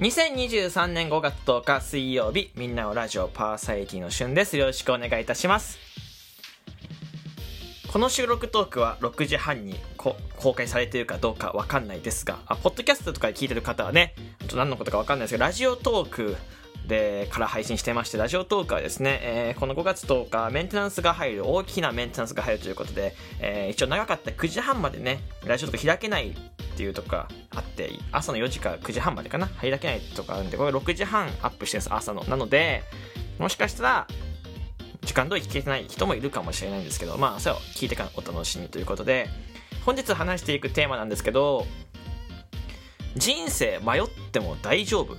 2023年5月10日水曜日みんなのラジオパーサイティの旬です。よろしくお願いいたします。この収録トークは6時半に公開されているかどうかわかんないですがあポッドキャストとかで聞いてる方はね何のことかわかんないですけどラジオトークでから配信してましてラジオトークはですね、えー、この5月10日メンテナンスが入る大きなメンテナンスが入るということで、えー、一応長かった9時半までねラジオトーク開けないっていうとかあって朝の4時から9時半までかな。開けないとかあるんでこれ6時半アップしてるんです朝の。なのでもしかしたら時間通り聞けてない人もいるかもしれないんですけどまあそれを聞いてからお楽しみということで本日話していくテーマなんですけど人生迷っても大丈夫。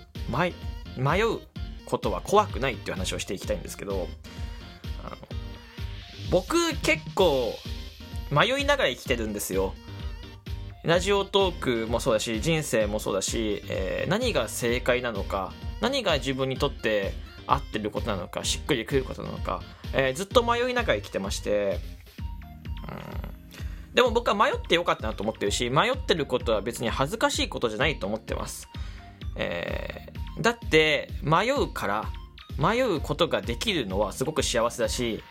迷うことは怖くないっていう話をしていきたいんですけど僕結構迷いながら生きてるんですよ。ラジオトークもそうだし人生もそうだし、えー、何が正解なのか何が自分にとって合ってることなのかしっくりくることなのか、えー、ずっと迷いながら生きてましてうん。でも僕は迷ってよかったなと思ってるし迷ってることは別に恥ずかしいことじゃないと思ってます、えー、だって迷うから迷うことができるのはすごく幸せだし、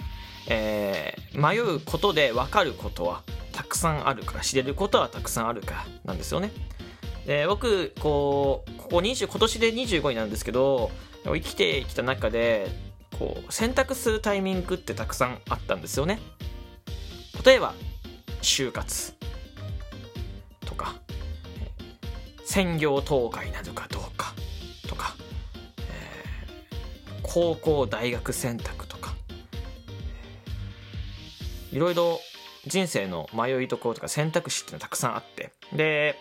えー、迷うことで分かることはたくさんあるから知れることはたくさんあるかなんですよね。で僕こうここ20今年で25になるんですけど生きてきた中でこう選択するタイミングってたくさんあったんですよね。例えば就活とか専業東海なのかどうかとか、えー、高校大学選択とかいろいろ人生の迷いところとか選択肢っていうのはたくさんあって。で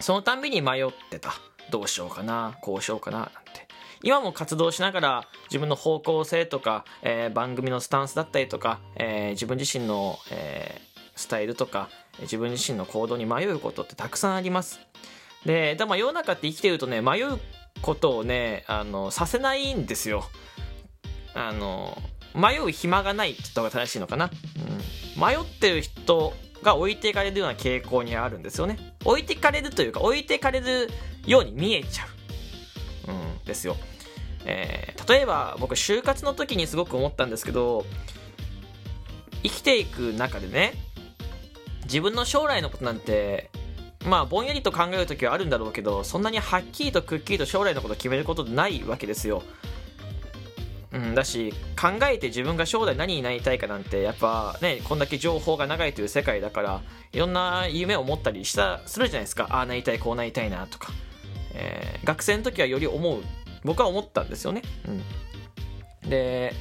そのたんびに迷ってた。どうしようかなこうしようかななんて。今も活動しながら自分の方向性とか、えー、番組のスタンスだったりとか、えー、自分自身の、えー、スタイルとか自分自身の行動に迷うことってたくさんあります。ででも世の中って生きてるとね迷うことをねあのさせないんですよ。あの迷う暇がないって言った方が正しいのかな、迷ってる人が置いていかれるような傾向にあるんですよね。置いていかれるというか置いていかれるように見えちゃう、うん、ですよ、えー、例えば僕就活の時にすごく思ったんですけど生きていく中でね自分の将来のことなんてまあぼんやりと考える時はあるんだろうけどそんなにはっきりとくっきりと将来のことを決めることないわけですよ。うん、だし考えて自分が将来何になりたいかなんてやっぱねこんだけ情報が長いという世界だからいろんな夢を持ったりしたするじゃないですか。ああなりたいこうなりたいなとか、えー、学生の時はより思う。僕は思ったんですよね、うん、で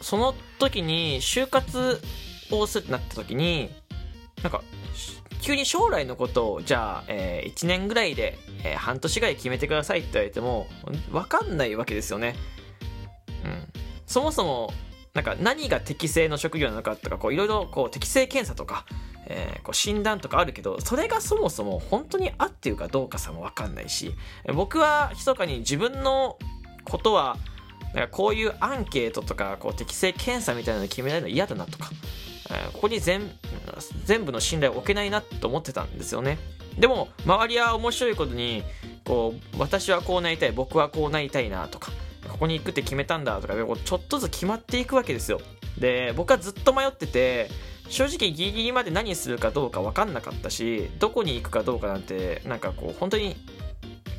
その時に就活をするってなった時になんか急に将来のことをじゃあ、えー、1年ぐらいで、えー、半年ぐらい決めてくださいって言われても分かんないわけですよね、そもそもなんか何が適正の職業なのかとかいろいろ適正検査とか、えー、こう診断とかあるけどそれがそもそも本当に合ってるかどうかさも分かんないし僕は密かに自分のことはなんかこういうアンケートとかこう適正検査みたいなの決められるの嫌だなとか、えー、ここに全部の信頼を置けないなと思ってたんですよね。でも周りは面白いことにこう私はこうなりたい僕はこうなりたいなとかここに行くって決めたんだとかちょっとずつ決まっていくわけですよ。で僕はずっと迷ってて正直ギリギリまで何するかどうか分かんなかったしどこに行くかどうかなんてなんかこう本当に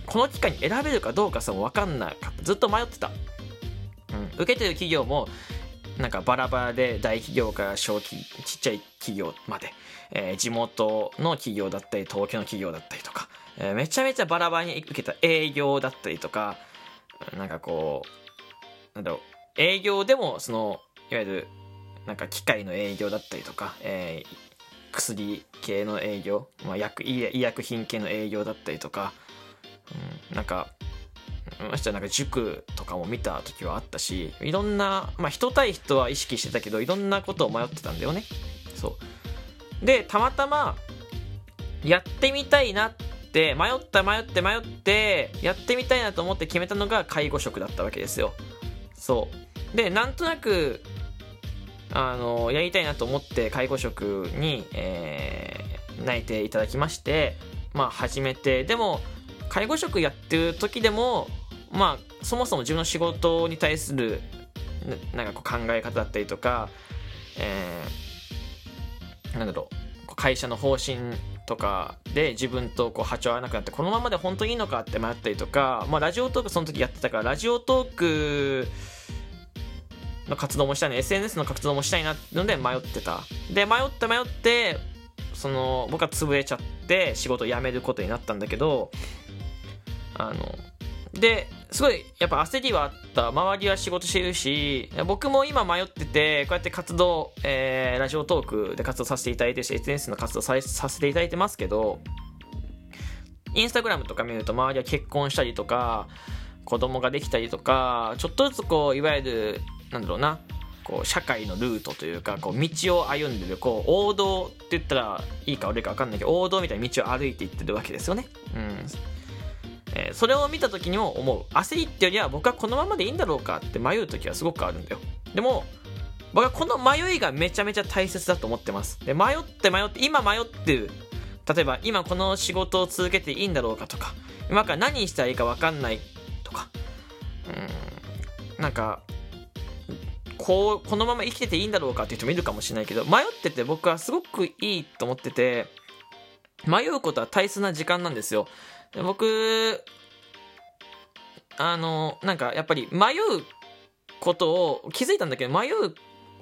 この機会に選べるかどうかさも分かんなかった。ずっと迷ってた、うん、受けてる企業もなんかバラバラで大企業から小企ちっちゃい企業まで、えー、地元の企業だったり東京の企業だったりとか、えー、めちゃめちゃバラバラに受けた営業だったりとかなんかこう、なんだろう、営業でも、その、いわゆる、なんか機械の営業だったりとか、えー、薬系の営業、まあ、薬医薬品系の営業だったりとか、うん、なんか、ましてなんか塾とかも見た時はあったし、いろんな、まあ人対人は意識してたけど、いろんなことを迷ってたんだよね。そう。で、たまたま、やってみたいなっって迷った迷って迷ってやってみたいなと思って決めたのが介護職だったわけですよ。そう。でなんとなくあのやりたいなと思って介護職に、えー、内定いただきましてまあ始めて。でも介護職やってる時でもまあそもそも自分の仕事に対するなんかこう考え方だったりとか、えー、なんだろう会社の方針とかで自分とこう波長合わなくなってこのままで本当にいいのかって迷ったりとか、まあ、ラジオトークその時やってたからラジオトークの活動もしたいな SNS の活動もしたいなので迷ってた。で迷って迷ってその僕は潰れちゃって仕事辞めることになったんだけどあのですごいやっぱ焦りはあった周りは仕事してるし僕も今迷っててこうやって活動、えー、ラジオトークで活動させていただいてるし SNS の活動ささせていただいてますけどインスタグラムとか見ると周りは結婚したりとか子供ができたりとかちょっとずつこういわゆるなんだろうなこう社会のルートというかこう道を歩んでるこう王道って言ったらいいか悪いか分かんないけど王道みたいな道を歩いていってるわけですよね。うんえー、それを見た時にも思う。焦りってよりは僕はこのままでいいんだろうかって迷う時はすごくあるんだよ。でも僕はこの迷いがめちゃめちゃ大切だと思ってます。で迷って迷って今迷ってる。例えば今この仕事を続けていいんだろうかとか今から何したらいいか分かんないとか。うんなんかこうこのまま生きてていいんだろうかっていう人もいるかもしれないけど迷ってて僕はすごくいいと思ってて迷うことは大切な時間なんですよ。僕あのなんかやっぱり迷うことを気づいたんだけど迷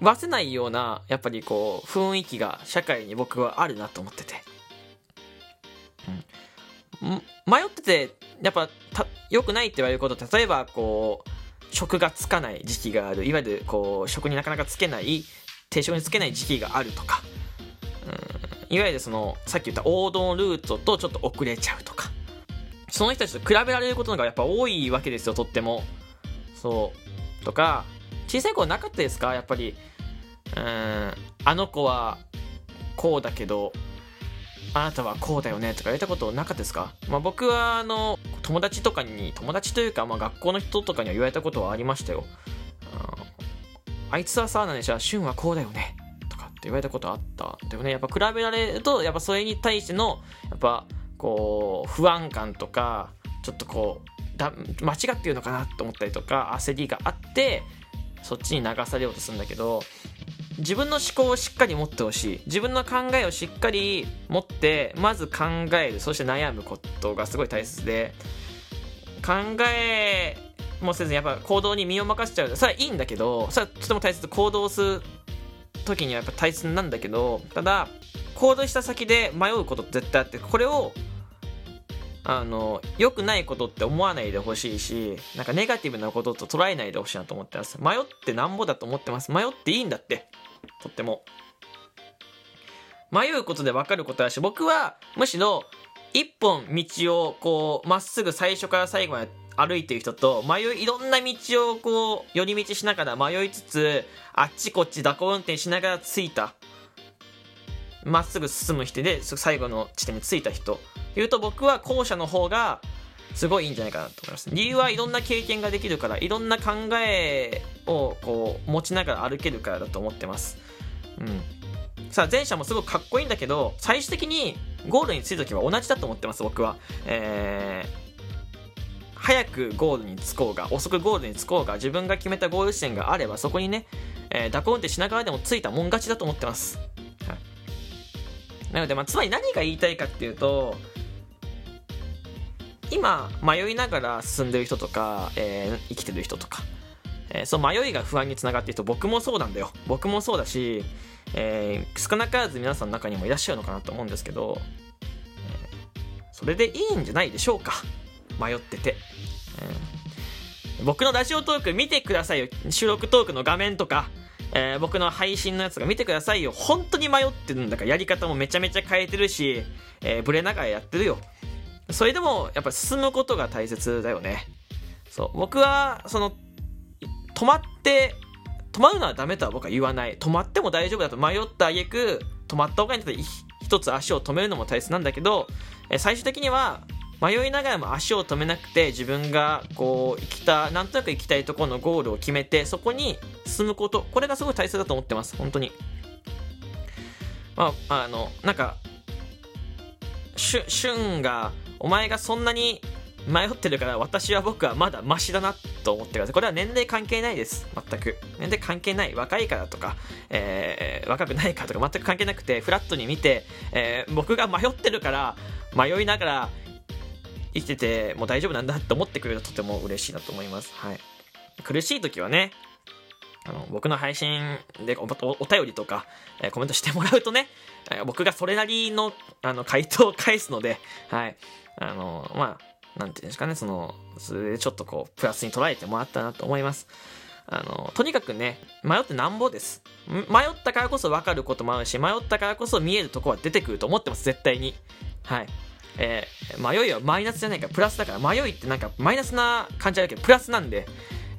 わせないようなやっぱりこう雰囲気が社会に僕はあるなと思ってて、うん、迷っててやっぱ良くないって言われること例えばこう職がつかない時期がある。いわゆるこう職になかなかつけない定職につけない時期があるとか、うん、いわゆるそのさっき言った王道ルートとちょっと遅れちゃうとか。その人たちと比べられることがやっぱ多いわけですよとっても。そう。とか小さい頃なかったですか？やっぱり。うんあの子はこうだけどあなたはこうだよねとか言われたことなかったですか、まあ、僕はあの友達とかに友達というか、まあ、学校の人とかには言われたことはありましたよ。あいつはさ何でしょ俊はこうだよねとかって言われたことあったでもね。やっぱ比べられるとやっぱそれに対してのやっぱこう不安感とかちょっとこうだ間違ってるのかなと思ったりとか焦りがあってそっちに流されようとするんだけど自分の思考をしっかり持ってほしい。自分の考えをしっかり持ってまず考える。そして悩むことがすごい大切で考えもせずにやっぱ行動に身を任せちゃう。それはいいんだけどそれはとても大切。行動する時にはやっぱ大切なんだけどただ行動した先で迷うことって絶対あってこれをあの良くないことって思わないでほしいしなんかネガティブなことと捉えないでほしいなと思ってます。迷ってなんぼだと思ってます。迷っていいんだって。とっても。迷うことで分かることだし僕はむしろ一本道をこうまっすぐ最初から最後まで歩いてる人と迷いいろんな道をこう寄り道しながら迷いつつあっちこっち蛇行運転しながら着いた。まっすぐ進む人で最後の地点に着いた人。言うと僕は後者の方がすごいいいんじゃないかなと思います。理由はいろんな経験ができるからいろんな考えをこう持ちながら歩けるからだと思ってます。うん。さあ前者もすごくかっこいいんだけど最終的にゴールに着いた時は同じだと思ってます僕は。えー早くゴールに着こうが遅くゴールに着こうが自分が決めたゴール地点があればそこにね、えー、蛇行運転しながらでも着いたもん勝ちだと思ってます、はい、なので、まあ、つまり何が言いたいかっていうと今迷いながら進んでる人とか、えー、生きてる人とか、えー、その迷いが不安につながっている人僕もそうなんだよ僕もそうだし、えー、少なからず皆さんの中にもいらっしゃるのかなと思うんですけど、えそれでいいんじゃないでしょうか迷ってて、え僕のラジオトーク見てくださいよ収録トークの画面とかえー、僕の配信のやつが見てくださいよ。本当に迷ってるんだからやり方もめちゃめちゃ変えてるし、えー、ブレながらやってるよ。それでもやっぱ進むことが大切だよね。そう。僕はその止まって止まるのはダメとは僕は言わない。止まっても大丈夫だと。迷った挙句止まった方がいいんだったら一つ足を止めるのも大切なんだけど最終的には迷いながらも足を止めなくて自分がこう行きたなんとなく行きたいところのゴールを決めてそこに進むこと。これがすごい大切だと思ってます。本当に。まああのなんかしゅんがお前がそんなに迷ってるから私は僕はまだマシだなと思ってください。これは年齢関係ないです。全く。年齢関係ない。若いからとか、えー、若くないかとか全く関係なくて、フラットに見て、えー、僕が迷ってるから、迷いながら生きててもう大丈夫なんだって思ってくれるととても嬉しいなと思います。はい。苦しい時はね、あの僕の配信でお便りとか、えー、コメントしてもらうとね、えー、僕がそれなりのあの回答を返すので、はい。あの、まあ、なんていうんですかね、その、それでちょっとこう、プラスに捉えてもらったなと思います。あの、とにかくね、迷ってなんぼです。迷ったからこそ分かることもあるし、迷ったからこそ見えるとこは出てくると思ってます、絶対に。はい。えー、迷いはマイナスじゃないから、プラスだから、迷いってなんかマイナスな感じあるけど、プラスなんで、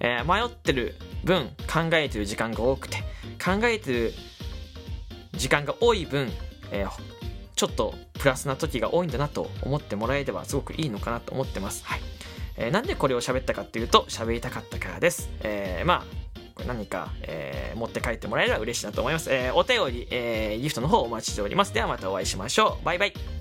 えー、迷ってる分、考えてる時間が多くて、考えてる時間が多い分、えー、ちょっとプラスな時が多いんだなと思ってもらえればすごくいいのかなと思ってます。はい。えー、なんでこれを喋ったかっていうと、喋りたかったからです。えー、まあ、これ何か、えー、持って帰ってもらえれば嬉しいなと思います。えー、お便り、えー、ギフトの方お待ちしております。ではまたお会いしましょう。バイバイ。